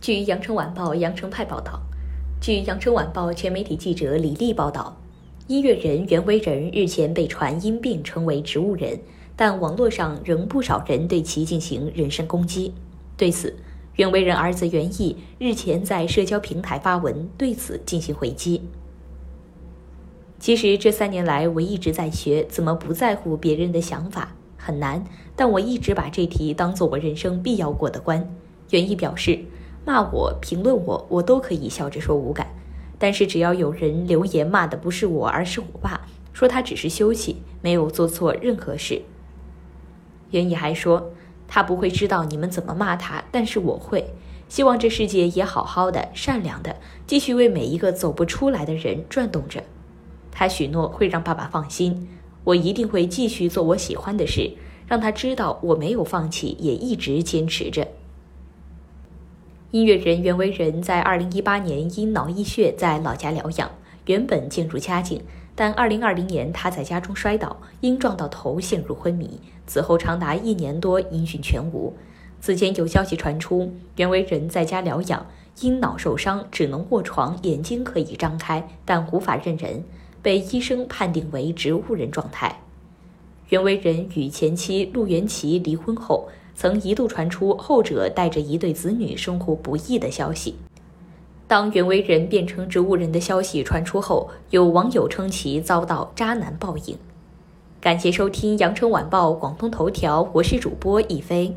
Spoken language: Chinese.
据《羊城晚报》羊城派报道，据《羊城晚报》全媒体记者李丽报道，音乐人袁惟仁日前被传因病成为植物人，但网络上仍不少人对其进行人身攻击。对此，袁惟仁儿子袁毅日前在社交平台发文对此进行回击。其实这三年来，我一直在学怎么不在乎别人的想法，很难。但我一直把这题当做我人生必要过的关。袁毅表示，骂我、评论我，我都可以笑着说无感。但是只要有人留言骂的不是我，而是我爸，说他只是休息，没有做错任何事。袁毅还说，他不会知道你们怎么骂他，但是我会。希望这世界也好好的、善良的，继续为每一个走不出来的人转动着。他许诺会让爸爸放心，我一定会继续做我喜欢的事，让他知道我没有放弃，也一直坚持着。音乐人袁惟仁在2018年因脑溢血在老家疗养，原本渐入佳境，但2020年他在家中摔倒，因撞到头陷入昏迷，此后长达一年多音讯全无。此前有消息传出，袁惟仁在家疗养，因脑受伤只能卧床，眼睛可以张开，但无法认人。被医生判定为植物人状态。袁惟仁与前妻陆元琪离婚后，曾一度传出后者带着一对子女生活不易的消息。当袁惟仁变成植物人的消息传出后，有网友称其遭到渣男报应。感谢收听羊城晚报广东头条，我是主播一飞。